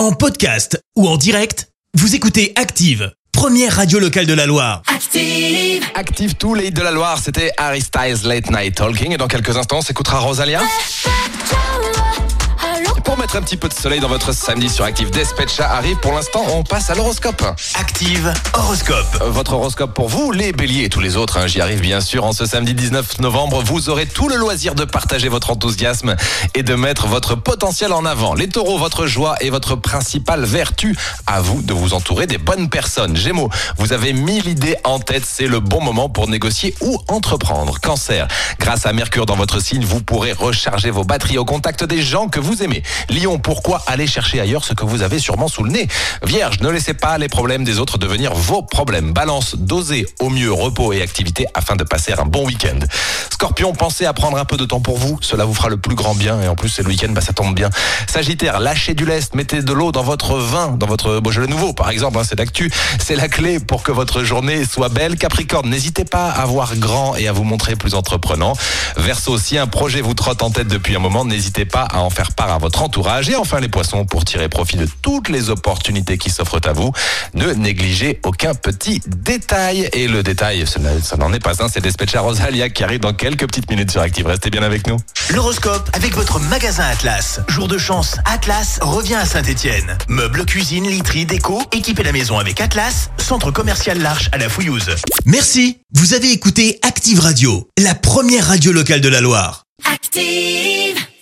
En podcast ou en direct, vous écoutez Active, première radio locale de la Loire. Active. Active tous les de la Loire, c'était Harry Styles Late Night Talking et dans quelques instants on s'écoutera Rosalia. Mettre un petit peu de soleil dans votre samedi sur Active Despecha arrive, pour l'instant on passe à l'horoscope. Active horoscope. Votre horoscope pour vous, les béliers et tous les autres, hein, j'y arrive bien sûr. En ce samedi 19 novembre, vous aurez tout le loisir de partager votre enthousiasme et de mettre votre potentiel en avant. Les taureaux, votre joie est votre principale vertu. À vous de vous entourer des bonnes personnes. Gémeaux, vous avez mille idées en tête, c'est le bon moment pour négocier ou entreprendre. Cancer, grâce à Mercure dans votre signe, vous pourrez recharger vos batteries au contact des gens que vous aimez. Pourquoi aller chercher ailleurs ce que vous avez sûrement sous le nez Vierge, ne laissez pas les problèmes des autres devenir vos problèmes. Balance, dosez au mieux repos et activité afin de passer un bon week-end. Scorpion, pensez à prendre un peu de temps pour vous, cela vous fera le plus grand bien et en plus c'est le week-end, bah, ça tombe bien. Sagittaire, lâchez du lest, mettez de l'eau dans votre vin, dans votre Beaujolais nouveau par exemple, hein, c'est l'actu, c'est la clé pour que votre journée soit belle. Capricorne, n'hésitez pas à voir grand et à vous montrer plus entreprenant. Verseau, si un projet vous trotte en tête depuis un moment, n'hésitez pas à en faire part à votre entourage. Et enfin les poissons, pour tirer profit de toutes les opportunités qui s'offrent à vous, ne négligez aucun petit détail. Et le détail, ça n'en est pas un, c'est Despecha Rosalia qui arrive dans quelques petites minutes sur Active. Restez bien avec nous. L'horoscope avec votre magasin Atlas. Jour de chance, Atlas revient à Saint-Étienne. Meubles, cuisine, literie, déco, équipez la maison avec Atlas, centre commercial L'Arche à la Fouillouse. Merci. Vous avez écouté Active Radio, la première radio locale de la Loire. Active.